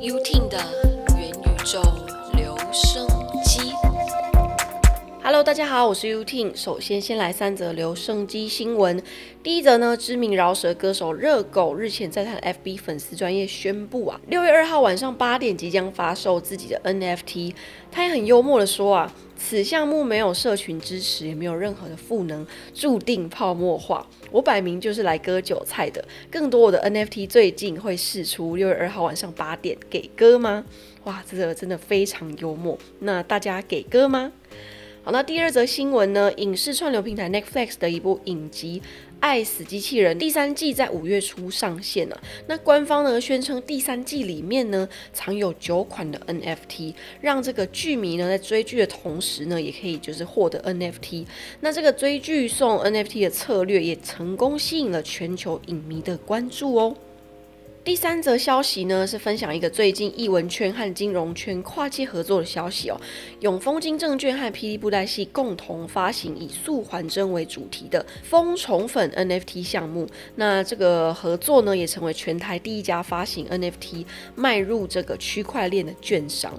UTIN 的元宇宙留声机。Hello，大家好，我是 UTIN。首先，先来三则留声机新闻。第一则呢，知名饶舌歌手热狗日前在他的 FB 粉丝专业宣布啊，六月二号晚上八点即将发售自己的 NFT。他也很幽默的说啊，此项目没有社群支持，也没有任何的赋能，注定泡沫化。我摆明就是来割韭菜的。更多我的 NFT 最近会试出，六月二号晚上八点给歌吗？哇，这个真的非常幽默。那大家给歌吗？好，那第二则新闻呢？影视串流平台 Netflix 的一部影集《爱死机器人》第三季在五月初上线了。那官方呢宣称第三季里面呢藏有九款的 NFT，让这个剧迷呢在追剧的同时呢也可以就是获得 NFT。那这个追剧送 NFT 的策略也成功吸引了全球影迷的关注哦。第三则消息呢，是分享一个最近艺文圈和金融圈跨界合作的消息哦。永丰金证券和霹雳布袋戏共同发行以素还真为主题的蜂宠粉 NFT 项目。那这个合作呢，也成为全台第一家发行 NFT 迈入这个区块链的券商。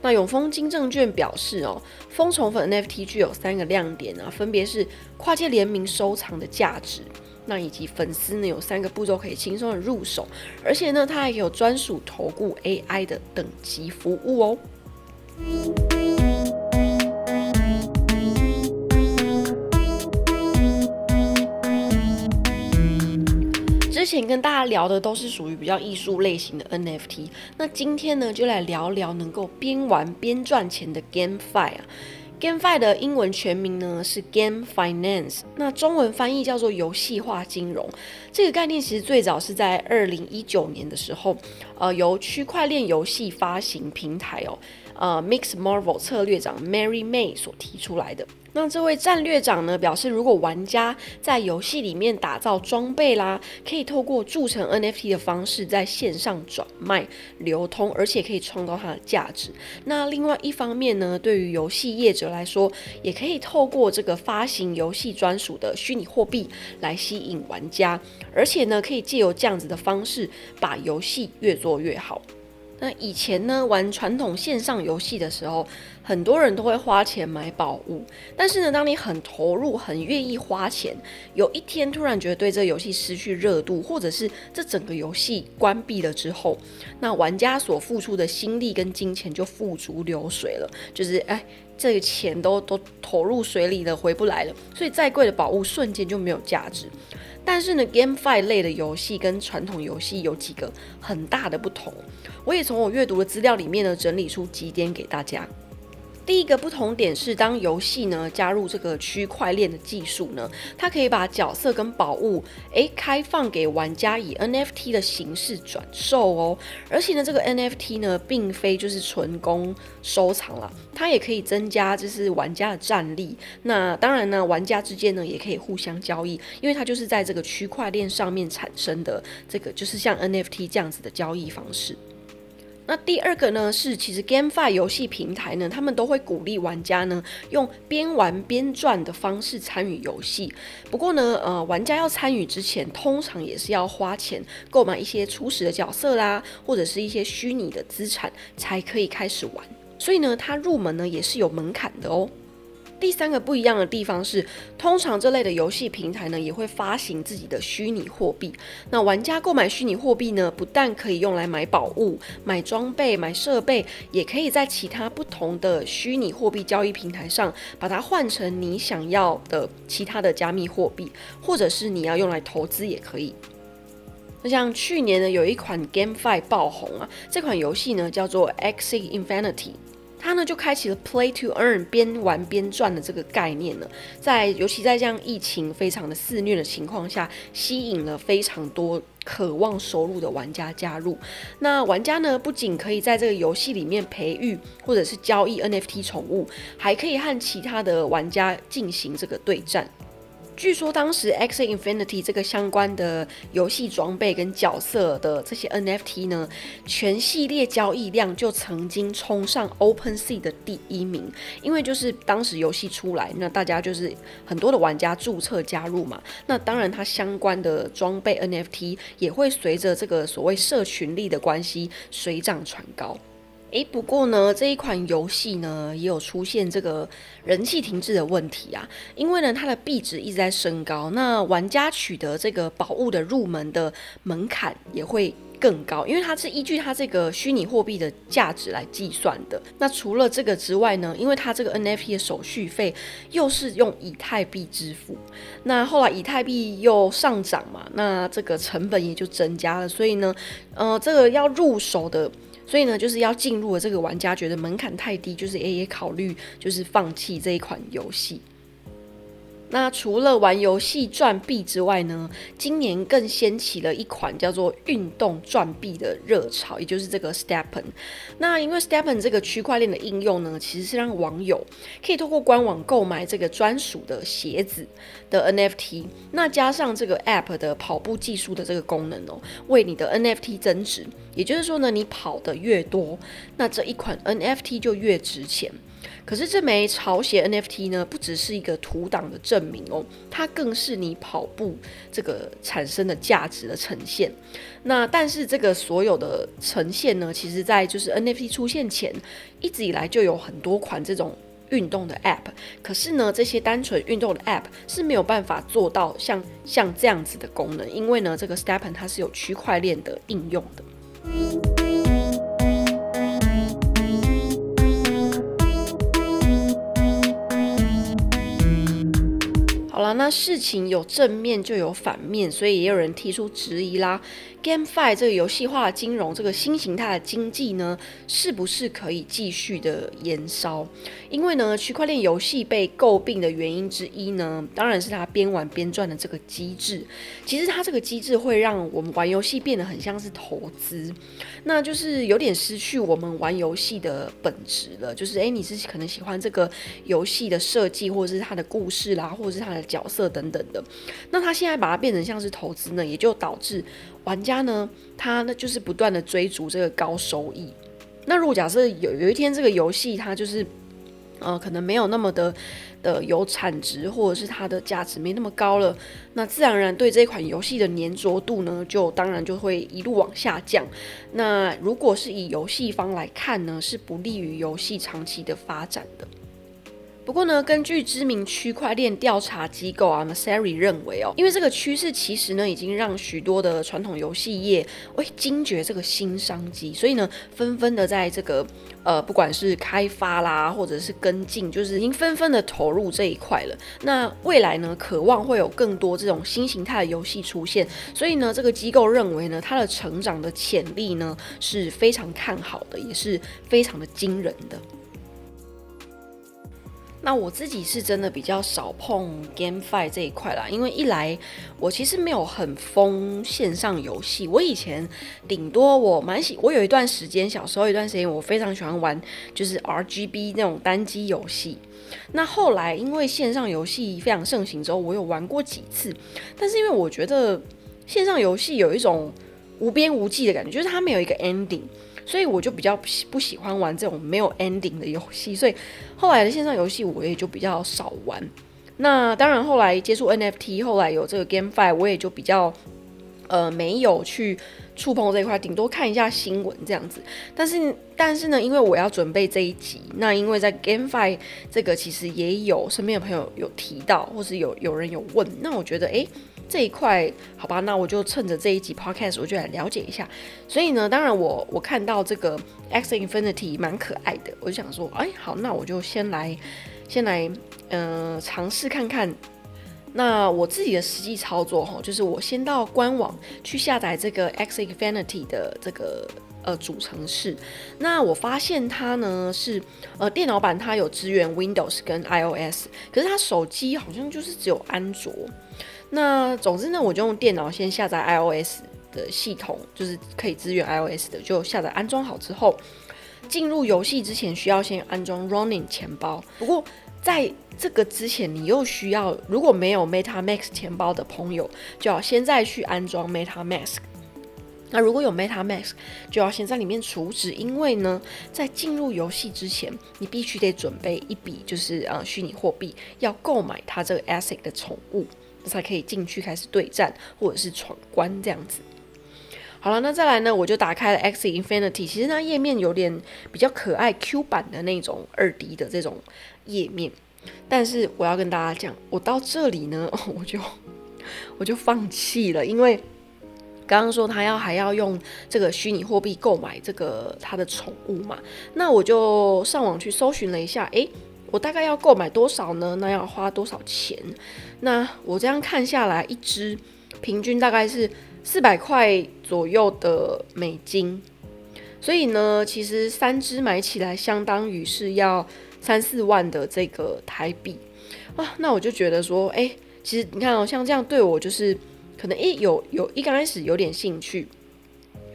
那永丰金证券表示哦，蜂宠粉 NFT 具有三个亮点啊，分别是跨界联名收藏的价值。那以及粉丝呢有三个步骤可以轻松的入手，而且呢它还有专属投顾 AI 的等级服务哦。之前跟大家聊的都是属于比较艺术类型的 NFT，那今天呢就来聊聊能够边玩边赚钱的 GameFi 啊。GameFi 的英文全名呢是 Game Finance，那中文翻译叫做游戏化金融。这个概念其实最早是在二零一九年的时候，呃，由区块链游戏发行平台哦。呃，Mix Marvel 策略长 Mary May 所提出来的。那这位战略长呢表示，如果玩家在游戏里面打造装备啦，可以透过铸成 NFT 的方式在线上转卖流通，而且可以创造它的价值。那另外一方面呢，对于游戏业者来说，也可以透过这个发行游戏专属的虚拟货币来吸引玩家，而且呢，可以借由这样子的方式把游戏越做越好。那以前呢，玩传统线上游戏的时候，很多人都会花钱买宝物。但是呢，当你很投入、很愿意花钱，有一天突然觉得对这游戏失去热度，或者是这整个游戏关闭了之后，那玩家所付出的心力跟金钱就付诸流水了，就是哎，这个钱都都投入水里了，回不来了。所以再贵的宝物瞬间就没有价值。但是呢，GameFi 类的游戏跟传统游戏有几个很大的不同，我也从我阅读的资料里面呢整理出几点给大家。第一个不同点是，当游戏呢加入这个区块链的技术呢，它可以把角色跟宝物诶开放给玩家以 NFT 的形式转售哦。而且呢，这个 NFT 呢并非就是纯供收藏了，它也可以增加就是玩家的战力。那当然呢，玩家之间呢也可以互相交易，因为它就是在这个区块链上面产生的这个就是像 NFT 这样子的交易方式。那第二个呢，是其实 GameFi 游戏平台呢，他们都会鼓励玩家呢，用边玩边赚的方式参与游戏。不过呢，呃，玩家要参与之前，通常也是要花钱购买一些初始的角色啦，或者是一些虚拟的资产，才可以开始玩。所以呢，它入门呢也是有门槛的哦。第三个不一样的地方是，通常这类的游戏平台呢，也会发行自己的虚拟货币。那玩家购买虚拟货币呢，不但可以用来买宝物、买装备、买设备，也可以在其他不同的虚拟货币交易平台上，把它换成你想要的其他的加密货币，或者是你要用来投资也可以。那像去年呢，有一款 GameFi 爆红啊，这款游戏呢叫做 X Infinity。他呢就开启了 Play to Earn 边玩边赚的这个概念呢，在尤其在这样疫情非常的肆虐的情况下，吸引了非常多渴望收入的玩家加入。那玩家呢不仅可以在这个游戏里面培育或者是交易 NFT 宠物，还可以和其他的玩家进行这个对战。据说当时 X Infinity 这个相关的游戏装备跟角色的这些 NFT 呢，全系列交易量就曾经冲上 OpenSea 的第一名，因为就是当时游戏出来，那大家就是很多的玩家注册加入嘛，那当然它相关的装备 NFT 也会随着这个所谓社群力的关系水涨船高。诶，不过呢，这一款游戏呢也有出现这个人气停滞的问题啊，因为呢它的币值一直在升高，那玩家取得这个宝物的入门的门槛也会更高，因为它是依据它这个虚拟货币的价值来计算的。那除了这个之外呢，因为它这个 NFT 的手续费又是用以太币支付，那后来以太币又上涨嘛，那这个成本也就增加了，所以呢，呃，这个要入手的。所以呢，就是要进入了这个玩家觉得门槛太低，就是也也考虑就是放弃这一款游戏。那除了玩游戏赚币之外呢，今年更掀起了一款叫做运动赚币的热潮，也就是这个 Stepen。那因为 Stepen 这个区块链的应用呢，其实是让网友可以通过官网购买这个专属的鞋子的 NFT，那加上这个 App 的跑步技术的这个功能哦，为你的 NFT 增值。也就是说呢，你跑的越多，那这一款 NFT 就越值钱。可是这枚潮鞋 NFT 呢，不只是一个图档的证明哦，它更是你跑步这个产生的价值的呈现。那但是这个所有的呈现呢，其实在就是 NFT 出现前，一直以来就有很多款这种运动的 App。可是呢，这些单纯运动的 App 是没有办法做到像像这样子的功能，因为呢，这个 Stepen 它是有区块链的应用的。那事情有正面就有反面，所以也有人提出质疑啦。GameFi 这个游戏化金融这个新形态的经济呢，是不是可以继续的延烧？因为呢，区块链游戏被诟病的原因之一呢，当然是它边玩边赚的这个机制。其实它这个机制会让我们玩游戏变得很像是投资，那就是有点失去我们玩游戏的本质了。就是诶，你是可能喜欢这个游戏的设计，或者是它的故事啦，或者是它的。角色等等的，那他现在把它变成像是投资呢，也就导致玩家呢，他呢就是不断的追逐这个高收益。那如果假设有有一天这个游戏它就是呃可能没有那么的的有产值，或者是它的价值没那么高了，那自然而然对这款游戏的粘着度呢，就当然就会一路往下降。那如果是以游戏方来看呢，是不利于游戏长期的发展的。不过呢，根据知名区块链调查机构啊 m a s a r i 认为哦，因为这个趋势其实呢，已经让许多的传统游戏业会惊觉这个新商机，所以呢，纷纷的在这个呃，不管是开发啦，或者是跟进，就是已经纷纷的投入这一块了。那未来呢，渴望会有更多这种新形态的游戏出现，所以呢，这个机构认为呢，它的成长的潜力呢是非常看好的，也是非常的惊人的。那我自己是真的比较少碰 GameFi 这一块啦，因为一来我其实没有很疯线上游戏，我以前顶多我蛮喜，我有一段时间小时候一段时间我非常喜欢玩就是 RGB 那种单机游戏。那后来因为线上游戏非常盛行之后，我有玩过几次，但是因为我觉得线上游戏有一种无边无际的感觉，就是它没有一个 ending。所以我就比较不喜欢玩这种没有 ending 的游戏，所以后来的线上游戏我也就比较少玩。那当然后来接触 NFT，后来有这个 GameFi，我也就比较呃没有去触碰这一块，顶多看一下新闻这样子。但是但是呢，因为我要准备这一集，那因为在 GameFi 这个其实也有身边的朋友有提到，或是有有人有问，那我觉得诶。这一块，好吧，那我就趁着这一集 podcast，我就来了解一下。所以呢，当然我我看到这个 X Infinity 蛮可爱的，我就想说，哎，好，那我就先来，先来，嗯，尝试看看。那我自己的实际操作哈，就是我先到官网去下载这个 X Infinity 的这个呃主程式。那我发现它呢是呃电脑版它有支援 Windows 跟 iOS，可是它手机好像就是只有安卓。那总之呢，我就用电脑先下载 iOS 的系统，就是可以支援 iOS 的，就下载安装好之后，进入游戏之前需要先安装 Running 钱包。不过在这个之前，你又需要如果没有 MetaMask 钱包的朋友，就要先再去安装 MetaMask。那如果有 MetaMask，就要先在里面储值，因为呢，在进入游戏之前，你必须得准备一笔，就是呃虚拟货币，要购买它这个 ASIC 的宠物，才可以进去开始对战或者是闯关这样子。好了，那再来呢，我就打开了 X Infinity，其实它页面有点比较可爱 Q 版的那种二 D 的这种页面，但是我要跟大家讲，我到这里呢，我就我就放弃了，因为。刚刚说他要还要用这个虚拟货币购买这个他的宠物嘛？那我就上网去搜寻了一下，诶，我大概要购买多少呢？那要花多少钱？那我这样看下来，一支平均大概是四百块左右的美金。所以呢，其实三支买起来相当于是要三四万的这个台币啊。那我就觉得说，诶，其实你看哦，像这样对我就是。可能一有有一刚开始有点兴趣，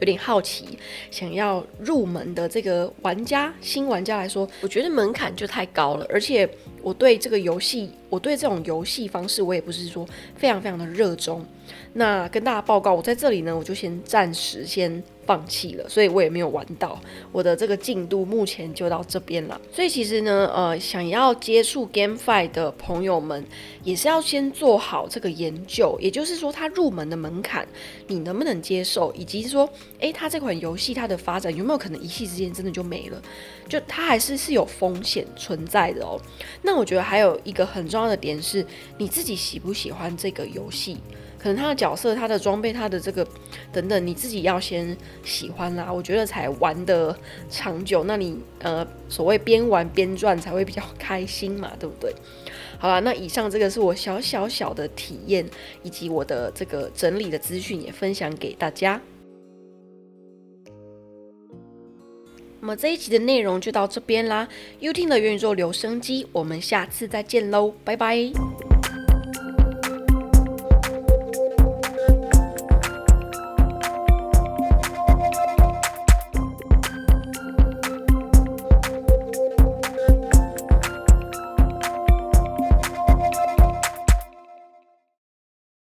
有点好奇，想要入门的这个玩家新玩家来说，我觉得门槛就太高了，而且我对这个游戏，我对这种游戏方式，我也不是说非常非常的热衷。那跟大家报告，我在这里呢，我就先暂时先。放弃了，所以我也没有玩到。我的这个进度目前就到这边了。所以其实呢，呃，想要接触 GameFi 的朋友们，也是要先做好这个研究。也就是说，它入门的门槛你能不能接受，以及说，诶，它这款游戏它的发展有没有可能一夕之间真的就没了？就它还是是有风险存在的哦。那我觉得还有一个很重要的点是，你自己喜不喜欢这个游戏？可能他的角色、他的装备、他的这个 等等，你自己要先喜欢啦，我觉得才玩的长久。那你呃，所谓边玩边赚才会比较开心嘛，对不对？好了，那以上这个是我小小小的体验，以及我的这个整理的资讯也分享给大家。那么这一集的内容就到这边啦，优听的元宇宙留声机，我们下次再见喽，拜拜。